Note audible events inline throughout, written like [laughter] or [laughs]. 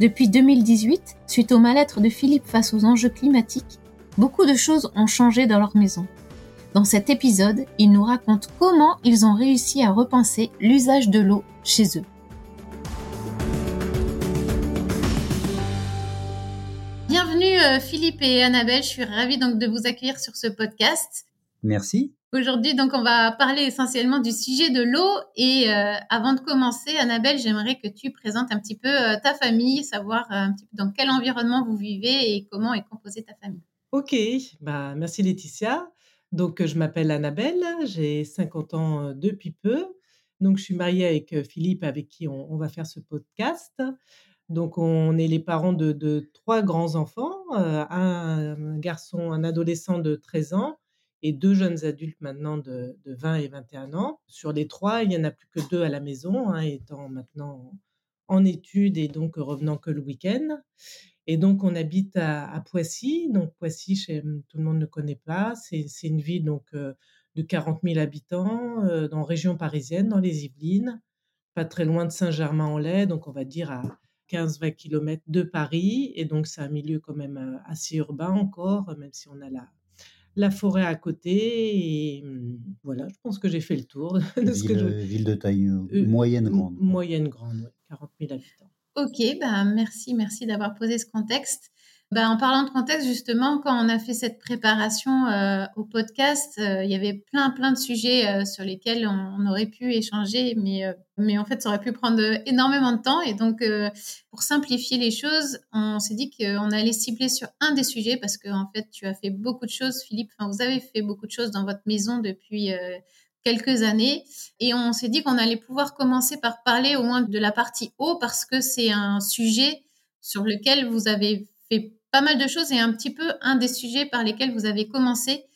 Depuis 2018, suite au mal-être de Philippe face aux enjeux climatiques, beaucoup de choses ont changé dans leur maison. Dans cet épisode, ils nous racontent comment ils ont réussi à repenser l'usage de l'eau chez eux. Bienvenue euh, Philippe et Annabelle, je suis ravie donc de vous accueillir sur ce podcast. Merci. Aujourd'hui, donc, on va parler essentiellement du sujet de l'eau. Et euh, avant de commencer, Annabelle, j'aimerais que tu présentes un petit peu euh, ta famille, savoir euh, un petit peu dans quel environnement vous vivez et comment est composée ta famille. Ok, bah, merci Laetitia. Donc, je m'appelle Annabelle, j'ai 50 ans depuis peu. Donc, je suis mariée avec Philippe, avec qui on, va faire ce podcast. Donc, on est les parents de, de trois grands-enfants, un garçon, un adolescent de 13 ans et deux jeunes adultes maintenant de, 20 et 21 ans. Sur les trois, il n'y en a plus que deux à la maison, hein, étant maintenant en études et donc revenant que le week-end. Et donc, on habite à, Poissy. Donc, Poissy, chez, tout le monde ne connaît pas. C'est une ville donc, euh, de 40 000 habitants euh, dans région parisienne, dans les Yvelines, pas très loin de Saint-Germain-en-Laye, donc on va dire à 15-20 km de Paris. Et donc, c'est un milieu quand même euh, assez urbain encore, même si on a la, la forêt à côté. Et mmh, voilà, je pense que j'ai fait le tour [laughs] de ce que je... Ville de taille euh, euh, moyenne grande. Moyenne grande, 40 000 habitants. Ok, ben merci, merci d'avoir posé ce contexte. Bah, en parlant de contexte, justement, quand on a fait cette préparation euh, au podcast, euh, il y avait plein, plein de sujets euh, sur lesquels on, aurait pu échanger, mais, mais en fait, ça aurait pu prendre énormément de temps. Et donc, pour simplifier les choses, on s'est dit qu'on allait cibler sur un des sujets parce que, en fait, tu as fait beaucoup de choses, Philippe. Enfin, vous avez fait beaucoup de choses dans votre maison depuis quelques années. Et on s'est dit qu'on allait pouvoir commencer par parler au moins de la partie eau parce que c'est un sujet sur lequel vous avez fait pas mal de choses et un petit peu un des sujets par lesquels vous avez commencé.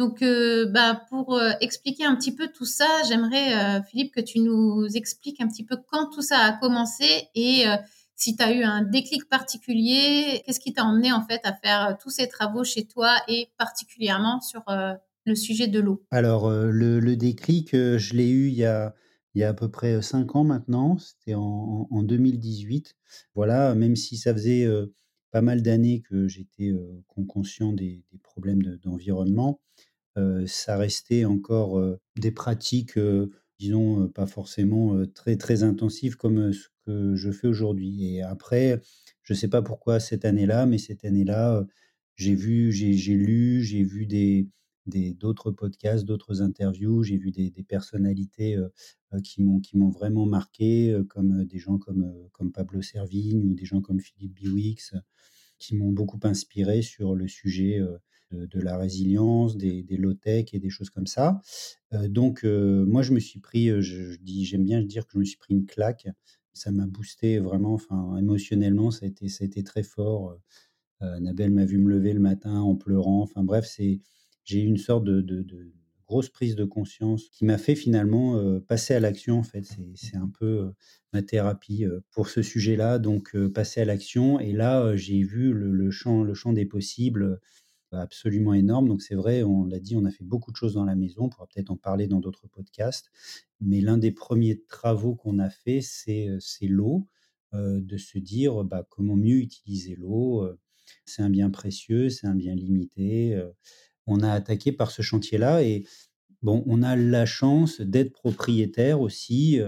Donc, euh, bah, pour euh, expliquer un petit peu tout ça, j'aimerais, euh, Philippe, que tu nous expliques un petit peu quand tout ça a commencé et si tu as eu un déclic particulier, qu'est-ce qui t'a emmené en fait à faire tous ces travaux chez toi et particulièrement sur le sujet de l'eau? Alors, le, déclic, je l'ai eu il y, a, il y a à peu près cinq ans maintenant, c'était en, en, 2018. Voilà, même si ça faisait pas mal d'années que j'étais conscient des, problèmes d'environnement, ça restait encore des pratiques, disons, pas forcément très, très intensives comme ce que je fais aujourd'hui. Et après, je ne sais pas pourquoi cette année-là, mais cette année-là, j'ai vu, j'ai lu, j'ai vu des d'autres podcasts, d'autres interviews, j'ai vu des, personnalités qui m'ont qui m'ont vraiment marqué, comme des gens comme comme Pablo Servigne ou des gens comme Philippe Biwix, qui m'ont beaucoup inspiré sur le sujet de, la résilience, des, low-tech et des choses comme ça. donc, moi, je me suis pris, je, dis, j'aime bien dire que je me suis pris une claque. Ça m'a boosté vraiment, enfin, émotionnellement, ça a été, ça a été très fort. Nabel m'a vu me lever le matin en pleurant. Enfin, bref, c'est, j'ai eu une sorte de, grosse prise de conscience qui m'a fait finalement passer à l'action. En fait, c'est un peu ma thérapie pour ce sujet-là. Donc, passer à l'action. Et là, j'ai vu le, champ, des possibles absolument énorme. Donc, c'est vrai, on l'a dit, on a fait beaucoup de choses dans la maison. On pourra peut-être en parler dans d'autres podcasts. Mais l'un des premiers travaux qu'on a fait, c'est l'eau. de se dire bah, comment mieux utiliser l'eau. c'est un bien précieux, c'est un bien limité on a attaqué par ce chantier-là et on a la chance d'être propriétaire aussi,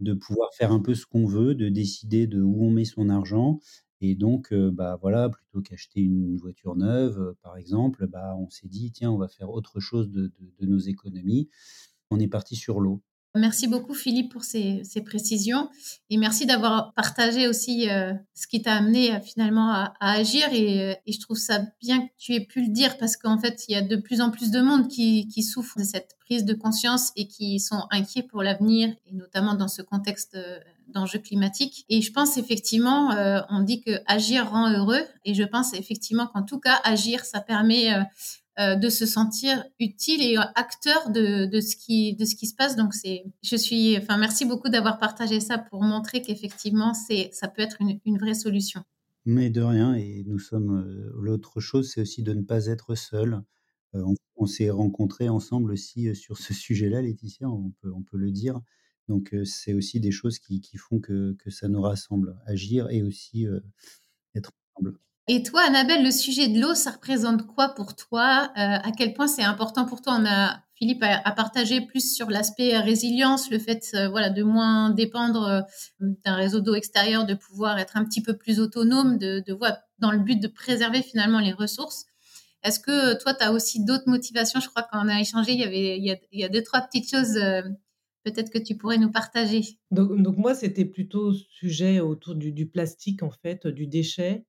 de pouvoir faire un peu ce qu'on veut, de décider de où on met son argent. Et donc, bah voilà, plutôt qu'acheter une voiture neuve, par exemple, bah on s'est dit tiens, on va faire autre chose de, nos économies. On est parti sur l'eau. Merci beaucoup Philippe pour ces, précisions. Et merci d'avoir partagé aussi euh, ce qui t'a amené euh, finalement à, agir. Euh, et, je trouve ça bien que tu aies pu le dire parce qu'en fait il y a de plus en plus de monde qui, qui souffre de cette prise de conscience et qui sont inquiets pour l'avenir et notamment dans ce contexte d'enjeux climatiques. Et je pense effectivement, on dit que agir rend heureux. Et je pense effectivement qu'en tout cas agir ça permet de se sentir utile et acteur de, de, ce qui de ce qui se passe. Donc c'est, je suis, enfin merci beaucoup d'avoir partagé ça pour montrer qu'effectivement ça peut être une, une, vraie solution. Mais de rien, et nous sommes. Euh, l'autre chose, c'est aussi de ne pas être seul. Euh, on, s'est rencontrés ensemble aussi sur ce sujet-là, Laetitia, on peut, on peut le dire. Donc c'est aussi des choses qui, qui font que, que, ça nous rassemble, agir et aussi être ensemble. Et toi, Annabelle, le sujet de l'eau, ça représente quoi pour toi euh, À quel point c'est important pour toi? On a Philippe a, partagé plus sur l'aspect résilience, le fait euh, voilà de moins dépendre euh, d'un réseau d'eau extérieur, de pouvoir être un petit peu plus autonome, de, de dans le but de préserver finalement les ressources. Est-ce que toi, tu as aussi d'autres motivations? Je crois qu'on a échangé, il y avait il y a, deux trois petites choses peut-être que tu pourrais nous partager. Donc, moi, c'était plutôt sujet autour du, plastique en fait, du déchet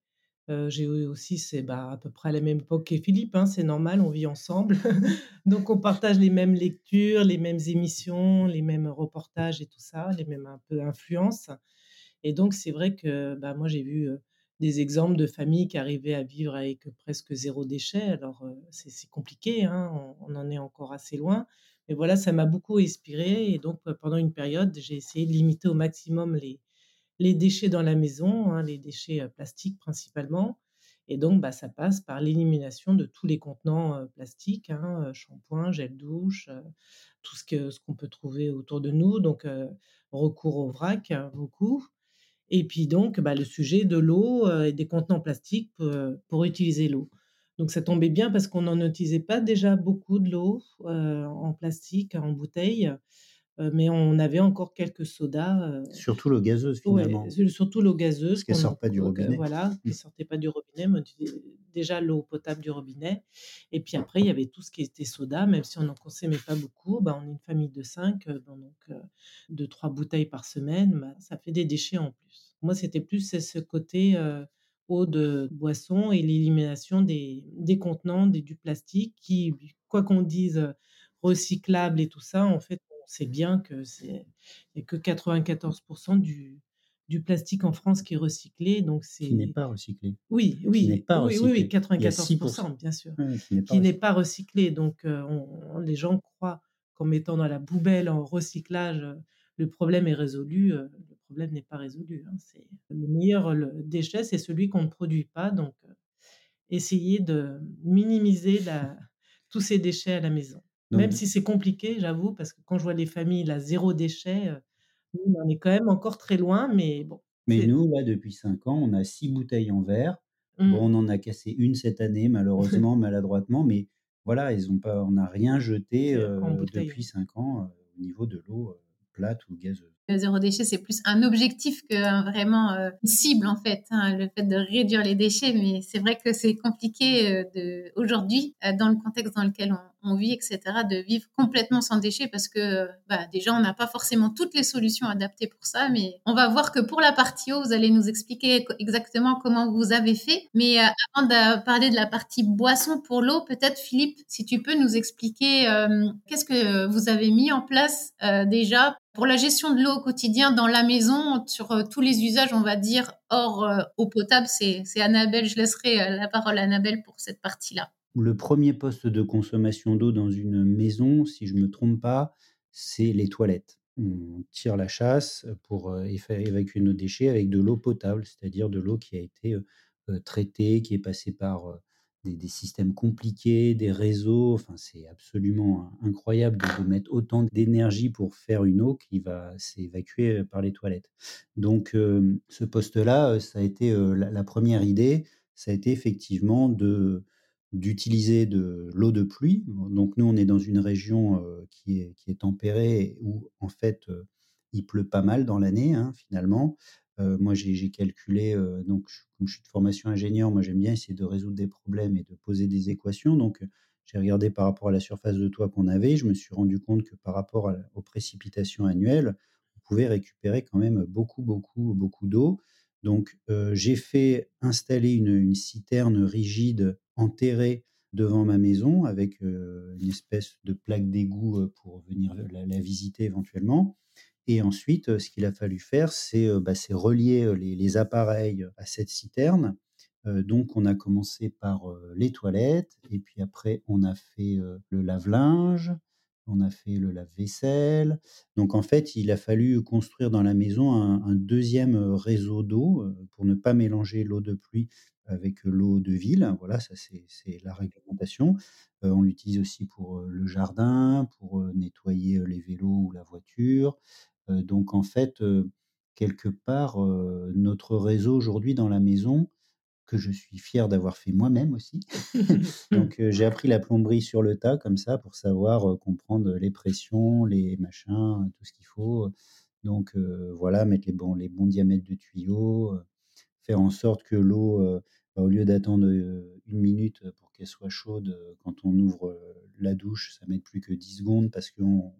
j'ai eu aussi, c'est bah, à peu près à la même époque que Philippe, hein, c'est normal, on vit ensemble. [laughs] Donc on partage les mêmes lectures, les mêmes émissions, les mêmes reportages et tout ça, les mêmes un peu influences. Et donc c'est vrai que bah, moi j'ai vu des exemples de familles qui arrivaient à vivre avec presque zéro déchet. Alors c'est compliqué, hein, on, on, en est encore assez loin. Mais voilà, ça m'a beaucoup inspiré. Et donc pendant une période, j'ai essayé de limiter au maximum les, les déchets dans la maison, hein, les déchets plastiques principalement. Et donc, bah, ça passe par l'élimination de tous les contenants plastiques, hein, shampoing, gel douche, tout ce qu'on ce peut trouver autour de nous. Donc, recours au vrac, hein, beaucoup. Et puis donc, bah, le sujet de l'eau et des contenants plastiques pour, pour utiliser l'eau. Donc, ça tombait bien parce qu'on n'en utilisait pas déjà beaucoup de l'eau en plastique, en bouteille mais on avait encore quelques sodas. surtout l'eau gazeuse finalement. surtout l'eau gazeuse. Qui ne sort pas du robinet. voilà, qui ne mmh. sortait pas du robinet, mais déjà l'eau potable du robinet. Et puis après, il y avait tout ce qui était soda, même si on n'en consommait pas beaucoup. Bah, on est une famille de cinq, donc de trois bouteilles par semaine, bah, ça fait des déchets en plus. Moi, c'était plus ce côté eau de boisson et l'élimination des, des contenants, des, du plastique qui, quoi qu'on dise, recyclable et tout ça, en fait, sait bien que c'est a que 94% du, du plastique en France qui est recyclé. Donc c'est... Qui n'est pas recyclé. Oui, oui, pas oui, oui, 94%, bien sûr. qui n'est pas, recyclé. Donc on, les gens croient qu'en mettant dans la poubelle en recyclage, le problème est résolu. Le problème n'est pas résolu. Hein. C'est le meilleur le déchet, c'est celui qu'on ne produit pas. Donc essayer de minimiser la, tous ces déchets à la maison. Même si c'est compliqué, j'avoue, parce que quand je vois les familles, là, zéro déchet, on est quand même encore très loin, mais bon. Mais nous, là, depuis 5 ans, on a 6 bouteilles en verre. Bon, mmh. on en a cassé une cette année, [laughs] malheureusement, maladroitement, mais voilà, ils ont pas, on n'a rien jeté depuis 5 ans au niveau de l'eau plate ou gazeuse. Zéro déchet, c'est plus un objectif que vraiment une cible, en fait, hein, le fait de réduire les déchets. Mais c'est vrai que c'est compliqué de, aujourd'hui, dans le contexte dans lequel on, on vit, etc., de vivre complètement sans déchets parce que bah, déjà, on n'a pas forcément toutes les solutions adaptées pour ça, mais on va voir que pour la partie eau, vous allez nous expliquer exactement comment vous avez fait. Mais euh, avant de parler de la partie boisson pour l'eau, peut-être Philippe, si tu peux nous expliquer euh, qu'est-ce que vous avez mis en place euh, déjà pour la gestion de l'eau au quotidien dans la maison, sur tous les usages, on va dire, hors eau potable, c'est Annabelle, je laisserai la parole à Annabelle pour cette partie-là le premier poste de consommation d'eau dans une maison, si je ne me trompe pas, c'est les toilettes. On tire la chasse pour euh, évacuer nos déchets avec de l'eau potable, c'est-à-dire de l'eau qui a été euh, euh, traitée, qui est passée par des, systèmes compliqués, des réseaux. Enfin, c'est absolument incroyable de, mettre autant d'énergie pour faire une eau qui va s'évacuer par les toilettes. Donc, ce poste-là, ça a été la, première idée, ça a été effectivement de d'utiliser de l'eau de pluie. Donc nous, on est dans une région qui, est, qui est tempérée où en fait il pleut pas mal dans l'année hein, finalement. Moi, j'ai calculé, donc comme je suis de formation ingénieur, moi j'aime bien essayer de résoudre des problèmes et de poser des équations. Donc j'ai regardé par rapport à la surface de toit qu'on avait, je me suis rendu compte que par rapport aux précipitations annuelles, on pouvait récupérer quand même beaucoup, beaucoup, beaucoup d'eau. Donc, j'ai fait installer une, citerne rigide enterrée devant ma maison avec une espèce de plaque d'égout pour venir la, visiter éventuellement. Et ensuite, ce qu'il a fallu faire, c'est bah, relier les, appareils à cette citerne donc on a commencé par, les toilettes et puis après on a fait, le lave-linge, on a fait le lave-vaisselle. Donc en fait, il a fallu construire dans la maison un deuxième 2 réseau d'eau, pour ne pas mélanger l'eau de pluie avec l'eau de ville. Voilà, ça c'est la réglementation. on l'utilise aussi pour, le jardin, pour, nettoyer, les vélos ou la voiture. Donc en fait, quelque part, notre réseau aujourd'hui dans la maison, que je suis fier d'avoir fait moi-même aussi. [laughs] [laughs] Donc j'ai appris la plomberie sur le tas comme ça pour savoir comprendre les pressions, les machins, tout ce qu'il faut. Donc voilà, mettre les bons, les bons diamètres de tuyaux, faire en sorte que l'eau, bah, au lieu d'attendre une minute pour qu'elle soit chaude, quand on ouvre la douche, ça met plus que 10 secondes parce qu'on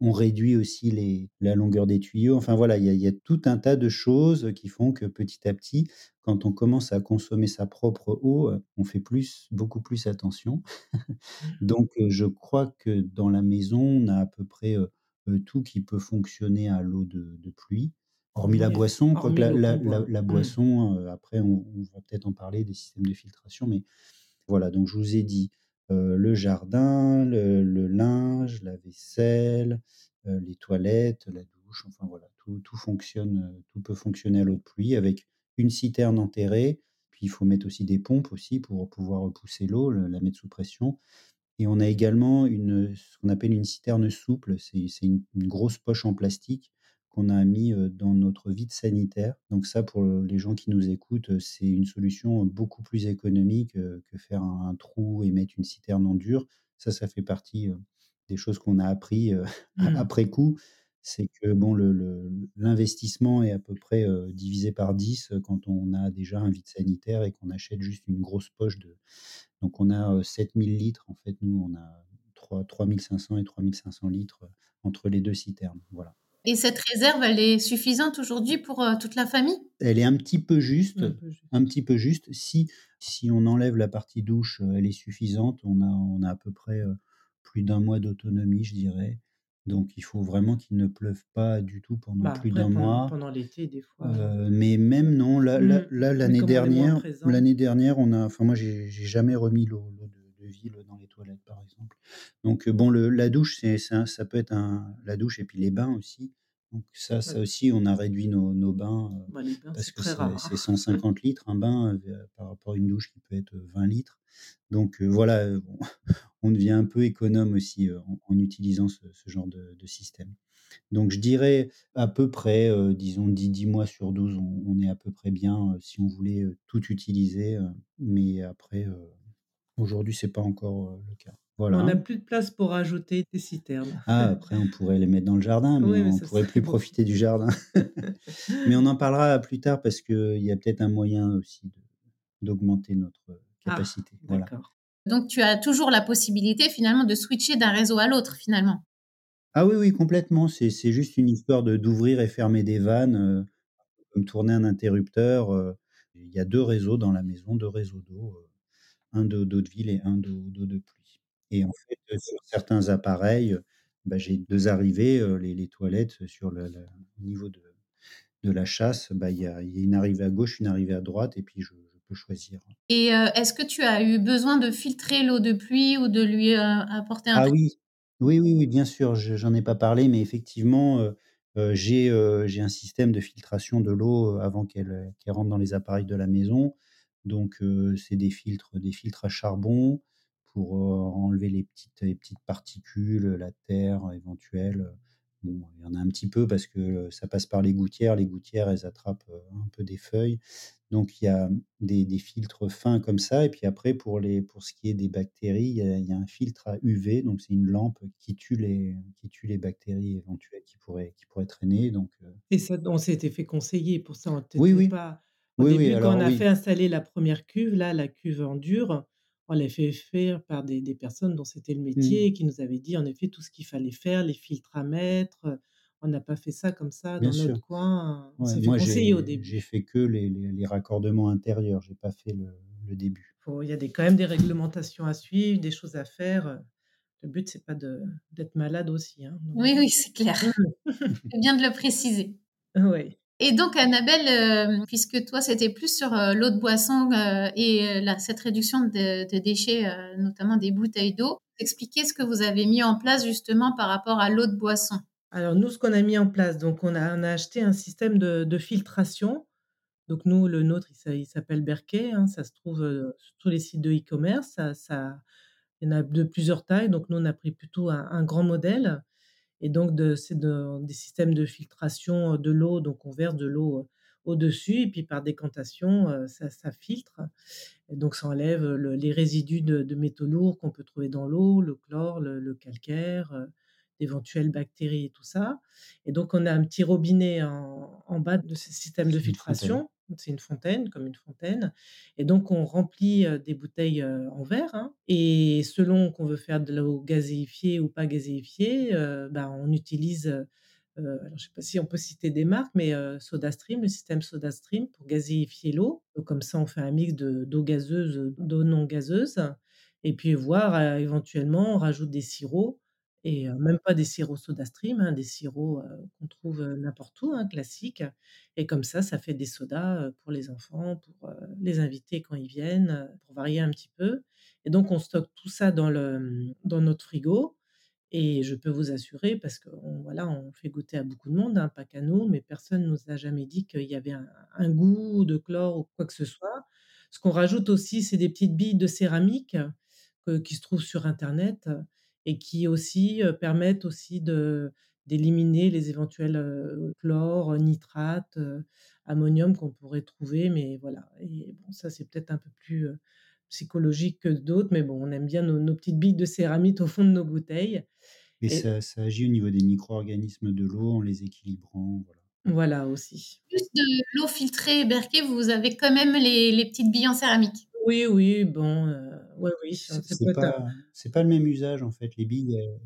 on réduit aussi les, la longueur des tuyaux. Enfin voilà, il y, a, tout un tas de choses qui font que petit à petit, quand on commence à consommer sa propre eau, on fait plus, beaucoup plus attention. Donc je crois que dans la maison, on a à peu près tout qui peut fonctionner à l'eau de, pluie. Hormis la boisson, la, mmh. boisson, après on, va peut-être en parler des systèmes de filtration, mais voilà, donc je vous ai dit, le jardin, le, linge, la vaisselle, les toilettes, la douche, enfin voilà, tout, tout fonctionne, tout peut fonctionner à l'eau de pluie avec une citerne enterrée. Puis il faut mettre aussi des pompes aussi pour pouvoir pousser l'eau, la mettre sous pression. Et on a également une, ce qu'on appelle une citerne souple. C'est une, grosse poche en plastique qu'on a mis dans notre vide sanitaire. Donc ça, pour les gens qui nous écoutent, c'est une solution beaucoup plus économique que faire un, trou et mettre une citerne en dur. Ça, ça fait partie des choses qu'on a appris [laughs] mmh. après coup. C'est que bon, l'investissement est à peu près divisé par 10 quand on a déjà un vide sanitaire et qu'on achète juste une grosse poche de. Donc on a 7000 litres. En fait, nous, on a 3, 3500 et 3500 litres entre les deux citernes. Voilà. Et cette réserve, elle est suffisante aujourd'hui pour euh, toute la famille? Elle est un petit peu juste, un petit peu juste. Si, si on enlève la partie douche, euh, elle est suffisante. On a, on a à peu près euh, plus d'un mois d'autonomie, je dirais. Donc il faut vraiment qu'il ne pleuve pas du tout pendant bah, plus d'un mois. Pendant l'été, des fois. mais même non, là, mmh. l'année dernière, l'année dernière, on a, enfin moi, j'ai jamais remis l'eau de, de, ville dans les toilettes, par exemple. Donc bon, le, la douche, c'est ça, ça, peut être un, la douche et puis les bains aussi. Donc ça, ça aussi, on a réduit nos, nos bains, bah, parce que c'est 150 litres un bain par rapport à une douche qui peut être 20 litres. Donc voilà, [laughs] on devient un peu économe aussi en, utilisant ce, genre de, système. Donc je dirais à peu près, disons 10, 10, mois sur 12, on, est à peu près bien si on voulait tout utiliser. mais après, aujourd'hui, c'est pas encore le cas. On n'a plus de place pour ajouter des citernes. Ah, après, on pourrait les mettre dans le jardin, mais on ne pourrait plus profiter du jardin. [laughs] mais on en parlera plus tard parce qu'il y a peut-être un moyen aussi d'augmenter notre ah, capacité. voilà. Donc, tu as toujours la possibilité finalement de switcher d'un réseau à l'autre finalement. Ah oui, oui, complètement. C'est juste une histoire d'ouvrir et fermer des vannes, euh, comme tourner un interrupteur. Euh. il y a deux réseaux dans la maison, deux réseaux d'eau, euh, un d'eau de ville et un d'eau de pluie. Et en fait, sur certains appareils, bah, j'ai deux arrivées, les, les, toilettes sur le, au niveau de, de la chasse, bah, il y, a, y, a, une arrivée à gauche, une arrivée à droite, et puis je, peux choisir. Et est-ce que tu as eu besoin de filtrer l'eau de pluie ou de lui apporter un... Ah oui, oui, oui, oui, bien sûr, j'en ai pas parlé, mais effectivement, j'ai un système de filtration de l'eau avant qu'elle rentre dans les appareils de la maison. Donc, c'est des filtres, des filtres à charbon pour enlever les petites, les petites particules, la terre éventuelle. Bon, il y en a un petit peu parce que ça passe par les gouttières. Les gouttières, elles attrapent un peu des feuilles. Donc, il y a des, des filtres fins comme ça. Et puis après, pour, les, pour ce qui est des bactéries, il y a, il y a un filtre à UV. Donc, c'est une lampe qui tue les, qui tue les bactéries éventuelles qui pourraient, qui pourraient traîner. Donc, Et ça, on s'était fait conseiller pour ça. On oui, oui. Pas... Au oui, début, oui, quand on a fait installer la première cuve, là, la cuve en dur, on l'a fait faire par des, des personnes dont c'était le Mmh. métier et qui nous avaient dit en effet tout ce qu'il fallait faire, les filtres à mettre. On n'a pas fait ça comme ça Bien dans sûr. notre coin. On Ouais, s'est fait moi, conseiller au j'ai début. j'ai fait que les les les raccordements intérieurs, j'ai pas fait le le début. Il y a des quand même des réglementations à suivre, des choses à faire, Le but, c'est pas d'être malade aussi, hein, donc Oui, oui, c'est clair. Mmh. [laughs] C'est bien de le préciser. [laughs] Ouais. Et donc, Annabelle, euh, puisque toi, c'était plus sur euh, l'eau de boisson euh, et cette réduction de, déchets, notamment des bouteilles d'eau, expliquez ce que vous avez mis en place justement par rapport à l'eau de boisson. Alors nous, ce qu'on a mis en place, donc on a acheté un système de filtration. Donc nous, le nôtre, il s'a il s'appelle Berkey, hein, ça se trouve, sur tous les sites de e-commerce. Ça il y en a de plusieurs tailles, donc nous, on a pris plutôt un grand modèle et donc de c'est de des systèmes de filtration, de l'eau, donc on verse de l'eau, au-dessus et puis par décantation, ça ça filtre et donc ça enlève, le les résidus de de métaux lourds qu'on peut trouver dans l'eau, le chlore, le le calcaire, d'éventuelles bactéries et tout ça et donc on a un petit robinet en en bas de ce système de filtration. C'est une fontaine, comme une fontaine et donc on remplit, des bouteilles, en verre, hein et selon qu'on veut faire de l'eau gazéifiée ou pas gazéifiée, bah, on utilise, alors je sais pas si on peut citer des marques, mais SodaStream, le système SodaStream pour gazéifier l'eau. Comme ça, on fait un mix de d'eau gazeuse, d'eau non gazeuse et puis voir, éventuellement, on rajoute des sirops et même pas des sirops SodaStream, hein, des sirops, qu'on trouve, n'importe où, hein, classiques et comme ça, ça fait des sodas, pour les enfants, pour, les invités quand ils viennent, pour varier un petit peu et donc on stocke tout ça dans le, mmh, dans notre frigo et je peux vous assurer parce qu'on voilà, on fait goûter à beaucoup de monde, hein, pas qu'à nous, mais personne nous a jamais dit qu'il y avait un goût de chlore ou quoi que ce soit. Ce qu'on rajoute aussi, c'est des petites billes de céramique, heu, qui se trouvent sur internet, et qui aussi, heu, permettent aussi de d'éliminer les éventuels, heu, chlore, nitrates, heu, ammonium qu'on pourrait trouver, mais voilà et bon ça, c'est peut-être un peu plus, psychologique que d'autres, mais bon, on aime bien nos nos petites billes de céramique au fond de nos bouteilles Et et ça ça agit au niveau des micro-organismes de l'eau en les équilibrant, voilà. voilà aussi. Plus de l'eau filtrée Berkey, vous avez quand même les, les petites billes en céramique. Oui, oui, bon, ouais, oui, C'est pas c'est pas le même usage, en fait. Les billes, elles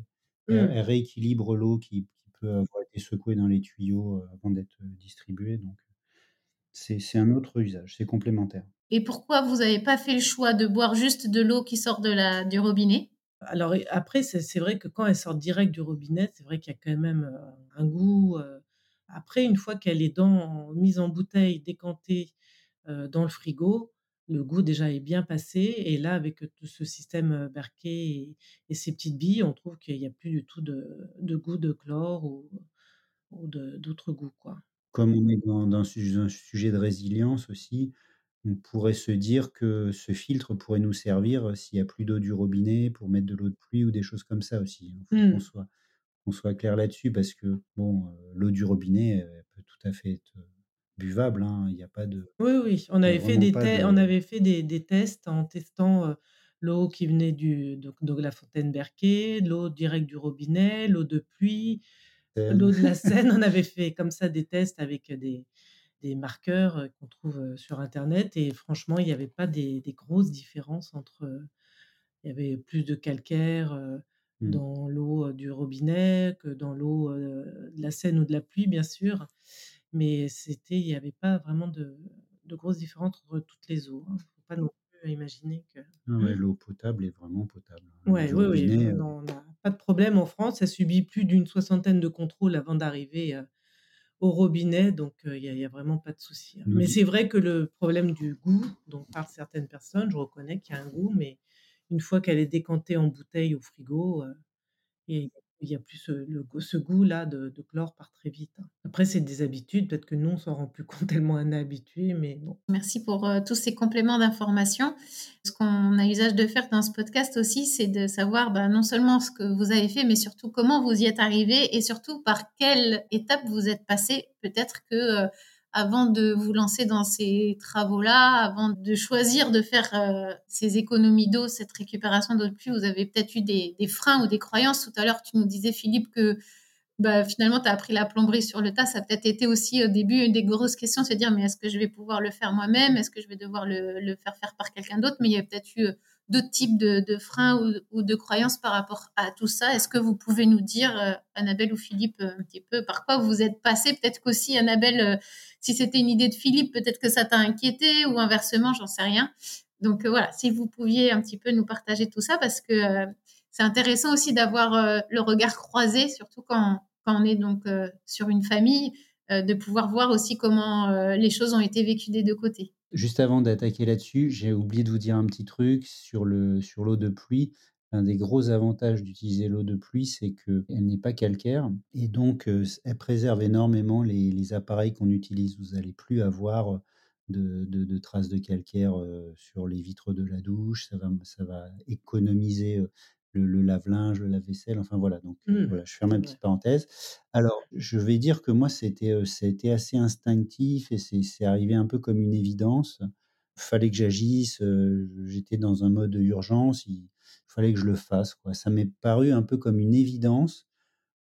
mmh. elles rééquilibrent l'eau qui qui peut avoir été secouée dans les tuyaux, heu, avant d'être, heu, distribuée, donc c'est c'est un autre usage, c'est complémentaire. Et pourquoi vous n'avez pas fait le choix de boire juste de l'eau qui sort de la, du robinet? Alors après, c'est c'est vrai que quand elle sort direct du robinet, c'est vrai qu'il y a quand même, heu, un goût, après une fois qu'elle est dans mise en bouteille, décantée, dans le frigo, le goût déjà est bien passé et là avec, tout ce système, Berkey et et ces petites billes, on trouve qu'il y a plus du tout de de goût de chlore ou d'autres goûts, quoi. Comme on est dans un sujet de résilience aussi, on pourrait se dire que ce filtre pourrait nous servir, s'il y a plus d'eau du robinet pour mettre de l'eau de pluie ou des choses comme ça aussi. Il faut qu'on Mmh. soit clair là-dessus parce que bon, l'eau du robinet, peut tout à fait être, buvable, hein. Il y a pas de Oui, oui, on avait fait des de on avait fait des des tests en testant, l'eau qui venait du donc de la fontaine Berkey, l'eau directe du robinet, l'eau de pluie, l'eau de la [laughs] Seine. On avait fait comme ça des tests avec, des des marqueurs, qu'on trouve, sur internet et franchement, il y avait pas des des grosses différences entre, il y avait plus de calcaire, Mmh. dans l'eau, du robinet que dans l'eau, de la Seine ou de la pluie, bien sûr. Mais c'était il y avait pas vraiment de de grosses différences entre toutes les eaux, hein. Faut pas non plus imaginer que Ah ouais, mmh? l'eau potable est vraiment potable, hein. L'eau Ouais, du oui, oui, robinet, on heu, on n'a pas de problème en France. Ça subit plus d'une soixantaine de contrôles avant d'arriver, heu, au robinet, donc heu, il y a il y a vraiment pas de souci, hein. l'eau Mais du c'est vrai que le problème du goût dont parlent certaines personnes, je reconnais qu'il y a un goût, mais une fois qu'elle est décantée en bouteille au frigo, heu et il y a plus ce goût-là de de chlore part très vite, hein. Après c'est des habitudes, peut-être que nous on s'en rend plus compte tellement on est habitués, mais. Merci pour tous ces compléments d'information. Ce qu'on a usage de faire dans ce podcast aussi, c'est de savoir bah, non seulement ce que vous avez fait, mais surtout comment vous y êtes arrivé et surtout par quelle étape vous êtes passé. Peut-être que avant de vous lancer dans ces travaux-là, avant de choisir de faire euh, ces économies d'eau, cette récupération d'eau de pluie, vous avez peut-être eu des, freins ou des croyances. Tout à l'heure, tu nous disais, Philippe, que bah, finalement, tu as appris la plomberie sur le tas. Ça a peut-être été aussi au début une des grosses questions, se dire, mais est-ce que je vais pouvoir le faire moi-même? Est-ce que je vais devoir le, le faire faire par quelqu'un d'autre? Mais il y a peut-être eu d'autres types de, freins ou, de croyances par rapport à tout ça. Est-ce que vous pouvez nous dire, euh, Annabelle ou Philippe, un petit peu par quoi vous êtes passé? Peut-être qu'aussi, Annabelle, si c'était une idée de Philippe, peut-être que ça t'a inquiété ou inversement, j'en sais rien. Donc voilà, si vous pouviez un petit peu nous partager tout ça, parce que c'est intéressant aussi d'avoir le regard croisé, surtout quand, quand on est donc sur une famille euh, de pouvoir voir aussi comment euh, les choses ont été vécues des deux côtés. Juste avant d'attaquer là-dessus, j'ai oublié de vous dire un petit truc sur le sur l'eau de pluie. Un des gros avantages d'utiliser l'eau de pluie, c'est qu'elle n'est pas calcaire et donc euh, elle préserve énormément les, appareils qu'on utilise. Vous n'allez plus avoir de, traces de calcaire sur les vitres de la douche. Ça va, ça va économiser le, lave-linge, le lave-vaisselle, enfin voilà. Donc mmh. voilà, je ferme ma petite parenthèse. Alors, je vais dire que moi, c'était, a été assez instinctif et c'est arrivé un peu comme une évidence. Il fallait que j'agisse, j'étais dans un mode d'urgence, il fallait que je le fasse. Quoi. Ça m'est paru un peu comme une évidence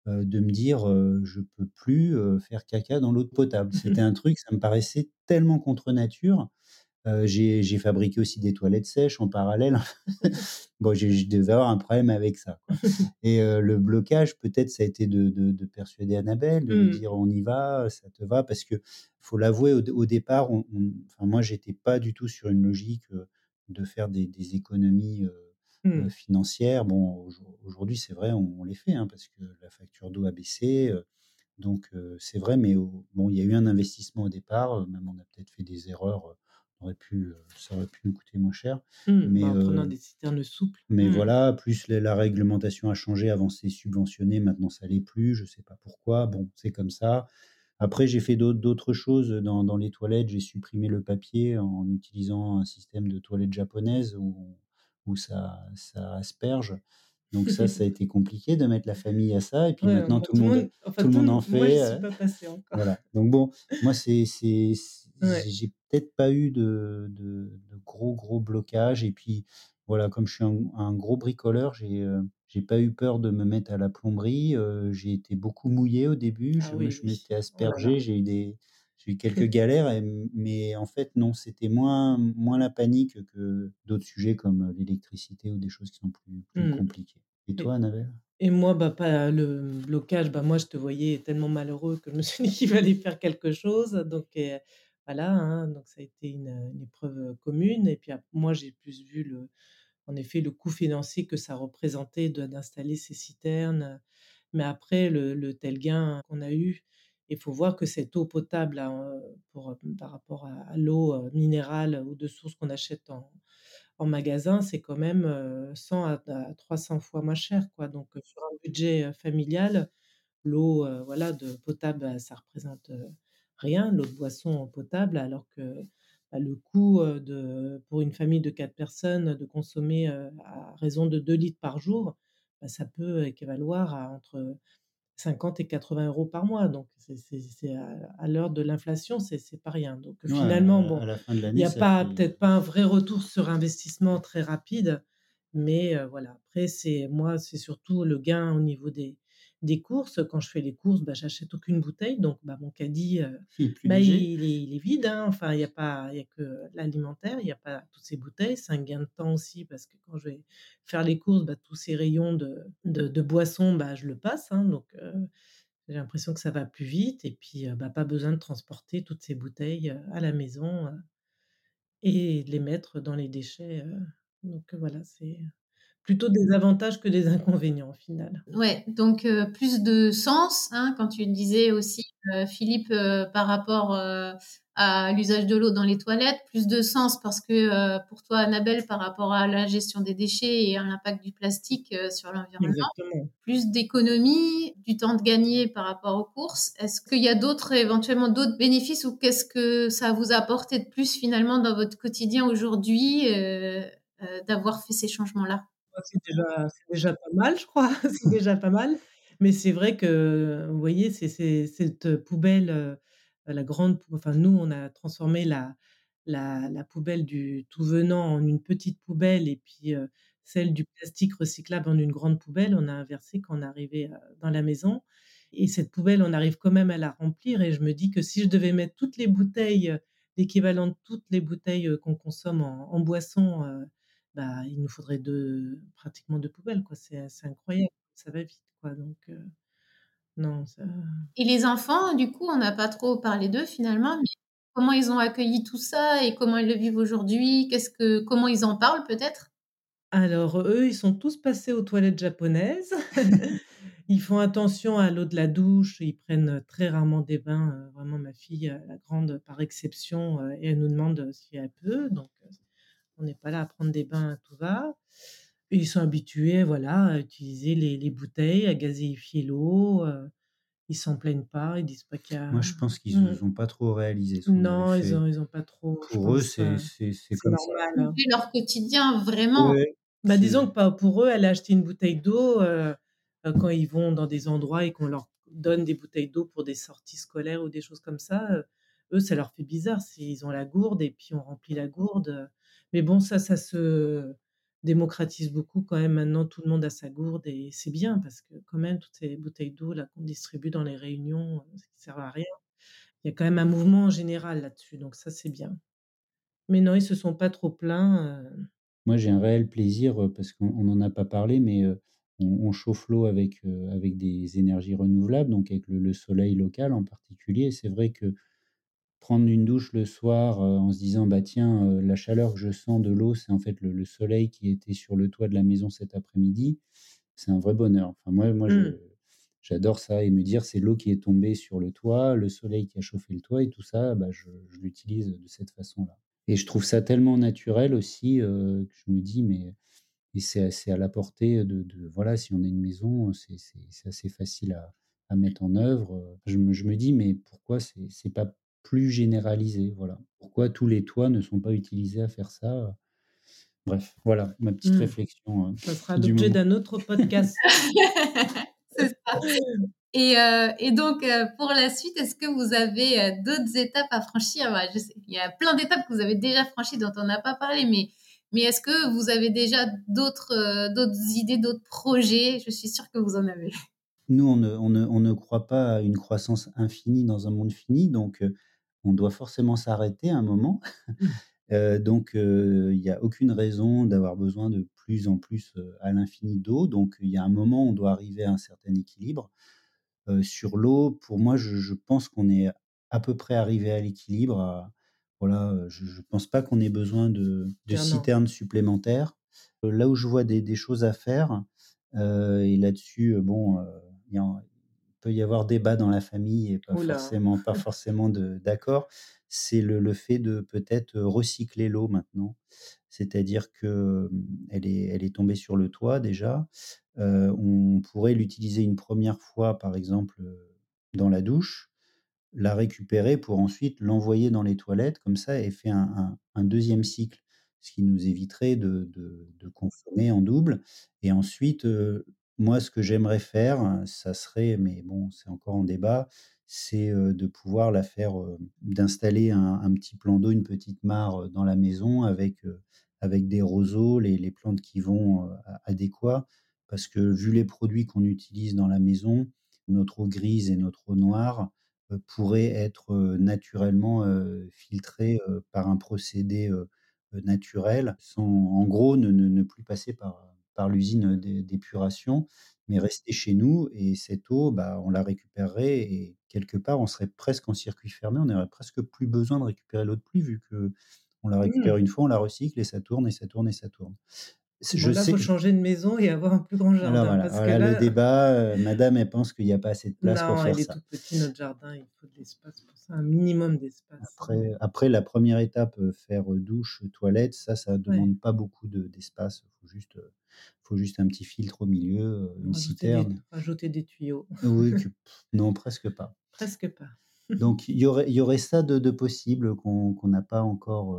de me dire je peux plus faire caca dans l'eau potable. [laughs] C'était un truc, ça me paraissait tellement contre nature j'ai fabriqué aussi des toilettes sèches en parallèle. [laughs] bon, je devais avoir un problème avec ça. [laughs] Et le blocage, peut-être, ça a été de, persuader Annabelle, de mmh. dire on y va, ça te va, parce que faut l'avouer, au, départ, on, enfin, moi, j'étais pas du tout sur une logique de faire des, économies mmh. financières. Bon, aujourd'hui, c'est vrai, on, les fait, hein, parce que la facture d'eau a baissé. donc, c'est vrai, mais bon, il y a eu un investissement au départ. Même on a peut-être fait des erreurs aurait pu, ça aurait pu nous coûter moins cher. Mmh, mais, en prenant des citernes souples. Mais mmh. voilà, plus la, réglementation a changé. Avant, c'était subventionné, maintenant, ça l'est plus. Je ne sais pas pourquoi. Bon, c'est comme ça. Après, j'ai fait d'autres choses dans, dans, les toilettes. J'ai supprimé le papier en utilisant un système de toilettes japonaises où, où ça, ça asperge. Donc ça, ça a été [laughs] compliqué de mettre la famille à ça. Et puis maintenant, tout, le monde, tout, le monde en fait. Moi, je suis pas passé encore. Voilà. Donc bon, moi, c'est, j'ai peut-être pas eu de, de, gros, gros blocages. Et puis, voilà, comme je suis un, gros bricoleur, j'ai j'ai pas eu peur de me mettre à la plomberie. j'ai été beaucoup mouillé au début. Ah je, je m'étais oh aspergé. J'ai eu des j'ai eu quelques [laughs] galères, mais en fait, non, c'était moins, moins la panique que d'autres sujets comme l'électricité ou des choses qui sont plus, plus mmh. compliquées. Et toi, Annabelle? Et moi, bah, pas le blocage. Bah, moi, je te voyais tellement malheureux que je me suis dit qu'il fallait faire quelque chose. Donc, hein, donc ça a été une, épreuve commune. Et puis moi, j'ai plus vu en effet le coût financier que ça représentait d'installer ces citernes. Mais après, le, tel gain qu'on a eu, il faut voir que cette eau potable pour, par rapport à, l'eau minérale ou de source qu'on achète en, magasin, c'est quand même 100 à, 300 fois moins cher. Donc, sur un budget familial, l'eau voilà, de potable, bah, ça représente rien, l'eau de boisson potable, alors que bah, le coût de, pour une famille de quatre personnes de consommer à raison de 2 litres par jour, bah, ça peut équivaloir à entre 50 et 80 euros par mois. Donc, c'est à, l'heure de l'inflation, c'est pas rien. Donc, finalement, bon, il n'y a pas peut-être pas un vrai retour sur investissement très rapide, mais voilà. Après, c'est moi, c'est surtout le gain au niveau des, des courses. Quand je fais les courses, bah, j'achète aucune bouteille. Donc, bah, mon caddie, euh, il, bah, il, est, vide. Hein. Enfin, il n'y a, pas, a que l'alimentaire, il n'y a pas toutes ces bouteilles. C'est un gain de temps aussi parce que quand je vais faire les courses, bah, tous ces rayons de, de, boissons, bah, je le passe. Hein. donc, euh, j'ai l'impression que ça va plus vite. Et puis, euh, bah, pas besoin de transporter toutes ces bouteilles à la maison et de les mettre dans les déchets. donc, voilà, c'est plutôt des avantages que des inconvénients au final. Ouais, donc euh, plus de sens, hein, quand tu disais aussi, euh, Philippe, euh, par rapport à l'usage de l'eau dans les toilettes, plus de sens parce que pour toi, Annabelle, par rapport à la gestion des déchets et à l'impact du plastique sur l'environnement, plus d'économie, du temps de gagner par rapport aux courses. Est-ce qu'il y a d'autres, éventuellement d'autres bénéfices ou qu'est-ce que ça vous a apporté de plus finalement dans votre quotidien aujourd'hui d'avoir fait ces changements-là? C'est déjà, pas mal, je crois. [laughs] c'est déjà pas mal. Mais c'est vrai que, vous voyez, c'est cette poubelle, la grande, enfin, nous, on a transformé la, la, poubelle du tout venant en une petite poubelle et puis celle du plastique recyclable en une grande poubelle. On a inversé quand on arrivait dans la maison. Et cette poubelle, on arrive quand même à la remplir. Et je me dis que si je devais mettre toutes les bouteilles, l'équivalent de toutes les bouteilles qu'on consomme en, en boisson bah, il nous faudrait deux, pratiquement deux poubelles, quoi. C'est, incroyable, ça va vite, quoi. Donc, non, ça... Et les enfants, du coup, on n'a pas trop parlé d'eux finalement, mais comment ils ont accueilli tout ça et comment ils le vivent aujourd'hui? Qu'est-ce que, comment ils en parlent peut-être? Alors, eux, ils sont tous passés aux toilettes japonaises. [laughs] [laughs] Ils font attention à l'eau de la douche, ils prennent très rarement des bains. vraiment, ma fille, la grande, par exception, et elle nous demande si elle peut. Donc, on n'est pas là à prendre des bains à tout va. Ils sont habitués, voilà, à utiliser les, bouteilles, à gazéifier l'eau. ils s'en plaignent pas, ils disent pas qu'il y a. Moi, je pense qu'ils n'ont mmh. pas trop réalisé. non, ils n'ont ils ont pas trop. Pour eux, c'est comme normal. Hein. Leur quotidien, vraiment. Bah, disons que pour eux, elle a acheté une bouteille d'eau quand ils vont dans des endroits et qu'on leur donne des bouteilles d'eau pour des sorties scolaires ou des choses comme ça. eux, ça leur fait bizarre. Ils ont la gourde et puis on remplit la gourde. Mais bon, ça, ça se démocratise beaucoup quand même. Maintenant, tout le monde a sa gourde et c'est bien parce que quand même, toutes ces bouteilles d'eau là qu'on distribue dans les réunions, euh, ça ne sert à rien. Il y a quand même un mouvement général là-dessus, donc ça, c'est bien. Mais non, ils se sont pas trop plaints. Euh. Moi, j'ai un réel plaisir euh, parce qu'on n'en a pas parlé, mais on, chauffe l'eau avec, avec des énergies renouvelables, donc avec le soleil local en particulier. C'est vrai que prendre une douche le soir en se disant bah tiens la chaleur que je sens de l'eau c'est en fait le, soleil qui était sur le toit de la maison cet après-midi c'est un vrai bonheur. Enfin moi moi mmh. j'adore ça et me dire c'est l'eau qui est tombée sur le toit le soleil qui a chauffé le toit et tout ça bah, je, l'utilise de cette façon là et je trouve ça tellement naturel aussi que je me dis mais et c'est à la portée de, voilà si on a une maison c'est assez facile à, à mettre en œuvre. Je me, je me dis mais pourquoi c'est pas plus généralisé. Voilà. Pourquoi tous les toits ne sont pas utilisés à faire ça Bref, voilà ma petite mmh. réflexion. Euh, ça sera l'objet d'un autre podcast. [laughs] C'est ça. [laughs] Et, euh, et, donc, euh, pour la suite, est-ce que vous avez d'autres étapes à franchir? Je sais, Il y a plein d'étapes que vous avez déjà franchies dont on n'a pas parlé, mais, mais est-ce que vous avez déjà d'autres d'autres idées, d'autres projets? Je suis sûre que vous en avez. Nous, on ne, on, ne, on ne, croit pas à une croissance infinie dans un monde fini, donc on doit forcément s'arrêter à un moment. Mmh. [laughs] Euh, donc, il n'y a aucune raison d'avoir besoin de plus en plus à l'infini d'eau. Donc, il y a un moment, on doit arriver à un certain équilibre. sur l'eau, pour moi, je, pense qu'on est à peu près arrivé à l'équilibre. Voilà, je ne pense pas qu'on ait besoin de, citernes supplémentaires. là où je vois des, choses à faire, et là-dessus, bon, il y, a, peut y avoir débat dans la famille et pas forcément, pas forcément d'accord, c'est le, fait de peut-être recycler l'eau maintenant. C'est-à-dire que elle est, elle est tombée sur le toit déjà. on pourrait l'utiliser une première fois, par exemple, dans la douche, la récupérer pour ensuite l'envoyer dans les toilettes, comme ça, et fait un, deuxième cycle, ce qui nous éviterait de, de, consommer en double. Et ensuite, moi, ce que j'aimerais faire, ça serait, mais bon, c'est encore en débat, c'est de pouvoir la faire, d'installer un, petit plan d'eau, une petite mare dans la maison avec, avec des roseaux, les, plantes qui vont adéquats. Parce que vu les produits qu'on utilise dans la maison, notre eau grise et notre eau noire pourraient être naturellement filtrées par un procédé naturel, sans en gros ne plus passer par par l'usine d'épuration, mais rester chez nous et cette eau, bah, on la récupérerait et quelque part, on serait presque en circuit fermé, on n'aurait presque plus besoin de récupérer l'eau de pluie vu que on la récupère mmh. une fois, on la recycle et ça tourne et ça tourne et ça tourne. je sais faut changer de maison et avoir un plus grand jardin. voilà, parce que là... le débat, madame, elle pense qu'il n'y a pas assez de place pour faire ça. Non, il est tout petit notre jardin, il faut de l'espace pour ça, un minimum d'espace. Après, après, la première étape, faire douche, toilette, ça, ça ne demande pas beaucoup d'espace. Il faut juste faut juste un petit filtre au milieu, une citerne. rajouter des tuyaux. Oui, [laughs] non, presque pas. Presque pas. Donc il y aurait, y aurait ça de, de possible qu'on n'a pas encore,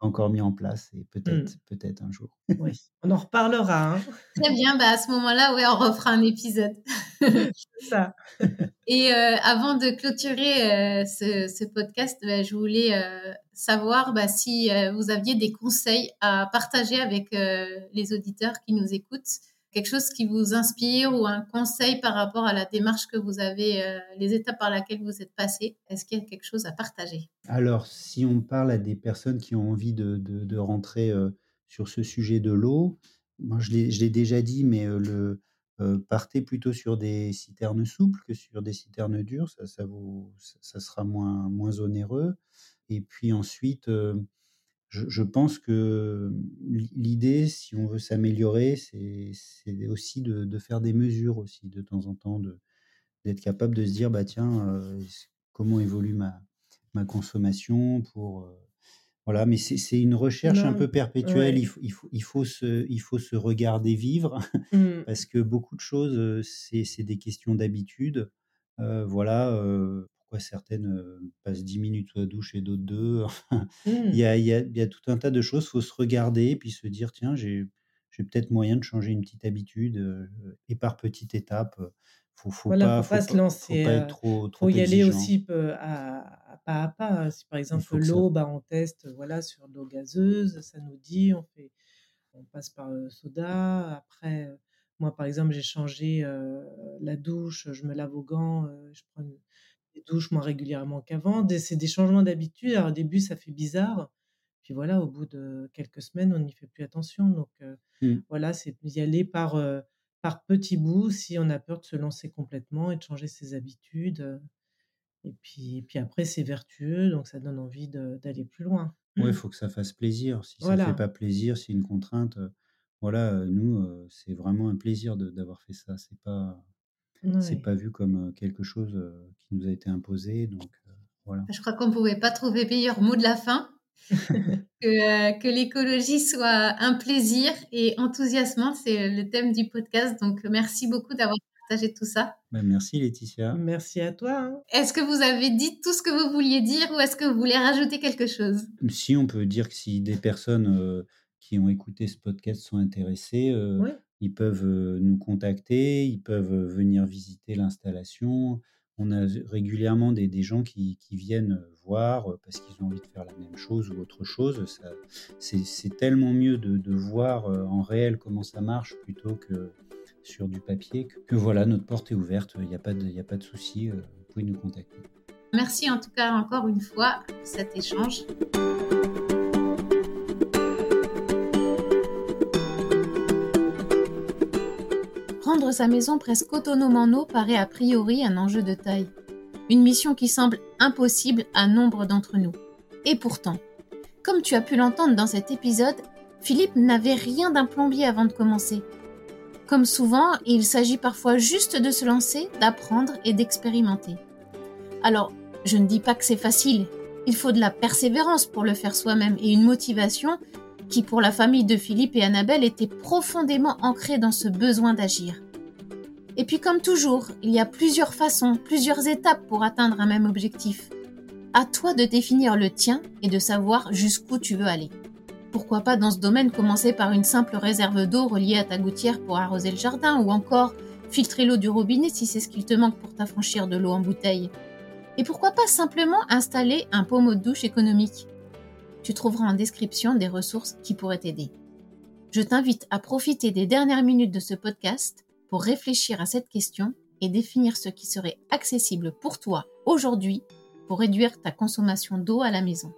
encore mis en place et peut-être mmh. peut-être un jour. Oui, on en reparlera. Hein. Très bien, bah à ce moment-là, ouais, on refera un épisode. [laughs] ça. [laughs] Et euh, avant de clôturer euh, ce, ce, podcast, bah, je voulais euh, savoir bah, si vous aviez des conseils à partager avec les auditeurs qui nous écoutent quelque chose qui vous inspire ou un conseil par rapport à la démarche que vous avez, euh, les étapes par lesquelles vous êtes passé Est-ce qu'il y a quelque chose à partager? Alors, si on parle à des personnes qui ont envie de, de, rentrer euh, sur ce sujet de l'eau, moi je l'ai déjà dit, mais le, partez plutôt sur des citernes souples que sur des citernes dures, ça, ça, vous, sera moins, moins onéreux. Et puis ensuite, je, pense que l'idée, si on veut s'améliorer, c'est aussi de, faire des mesures aussi de temps en temps, d'être capable de se dire, bah tiens, comment évolue ma, ma consommation pour voilà, mais c'est une recherche un peu perpétuelle. Il, faut, il, faut, il, faut se, il faut se regarder vivre [laughs] mmh. parce que beaucoup de choses, c'est des questions d'habitude. voilà, certaines passent 10 minutes sous la douche et d'autres deux. [laughs] il, y a, il, y a, il y a tout un tas de choses. Il faut se regarder et puis se dire tiens, j'ai peut-être moyen de changer une petite habitude et par petite étape. Faut, faut pas, faut, pas, se lancer. Faut pas être trop, trop y aller aussi à, pas à pas. Si par exemple l'eau, bah, on teste voilà, sur l'eau gazeuse, ça nous dit, on, fait, on passe par le soda. Après, moi par exemple, j'ai changé la douche, je me lave aux gants, je prends une, des douches moins régulièrement qu'avant. C'est des changements d'habitude. Alors au début, ça fait bizarre. Puis voilà, au bout de quelques semaines, on n'y fait plus attention. Donc mmh. voilà, c'est d'y aller par par petits bouts si on a peur de se lancer complètement et de changer ses habitudes. Et puis, puis après, c'est vertueux, donc ça donne envie d'aller plus loin. Oui, il mmh. faut que ça fasse plaisir. Si ça ne fait pas plaisir, c'est une contrainte. Voilà, nous, c'est vraiment un plaisir d'avoir fait ça. C'est pas, c'est pas vu comme quelque chose qui nous a été imposé. Donc voilà. Je crois qu'on ne pouvait pas trouver meilleur mot de la fin. [laughs] Euh, que, l'écologie soit un plaisir et enthousiasmant, c'est le thème du podcast. Donc, merci beaucoup d'avoir partagé tout ça. Ben, merci Laetitia. Merci à toi. Hein. Est-ce que vous avez dit tout ce que vous vouliez dire ou est-ce que vous voulez rajouter quelque chose? Si, on peut dire que si des personnes euh, qui ont écouté ce podcast sont intéressées, euh, ils peuvent nous contacter, ils peuvent venir visiter l'installation on a régulièrement des, gens qui, viennent voir parce qu'ils ont envie de faire la même chose ou autre chose. C'est tellement mieux de, voir en réel comment ça marche plutôt que sur du papier que, voilà, notre porte est ouverte, il n'y a pas de, souci, vous pouvez nous contacter. Merci en tout cas encore une fois pour cet échange. Sa maison presque autonome en eau paraît a priori un enjeu de taille. Une mission qui semble impossible à nombre d'entre nous. Et pourtant, comme tu as pu l'entendre dans cet épisode, Philippe n'avait rien d'un plombier avant de commencer. Comme souvent, il s'agit parfois juste de se lancer, d'apprendre et d'expérimenter. Alors, je ne dis pas que c'est facile, il faut de la persévérance pour le faire soi-même et une motivation qui, pour la famille de Philippe et Annabelle, était profondément ancrée dans ce besoin d'agir. Et puis comme toujours, il y a plusieurs façons, plusieurs étapes pour atteindre un même objectif. À toi de définir le tien et de savoir jusqu'où tu veux aller. Pourquoi pas dans ce domaine commencer par une simple réserve d'eau reliée à ta gouttière pour arroser le jardin ou encore filtrer l'eau du robinet si c'est ce qu'il te manque pour t'affranchir de l'eau en bouteille. Et pourquoi pas simplement installer un pommeau de douche économique Tu trouveras en description des ressources qui pourraient t'aider. Je t'invite à profiter des dernières minutes de ce podcast pour réfléchir à cette question et définir ce qui serait accessible pour toi aujourd'hui pour réduire ta consommation d'eau à la maison.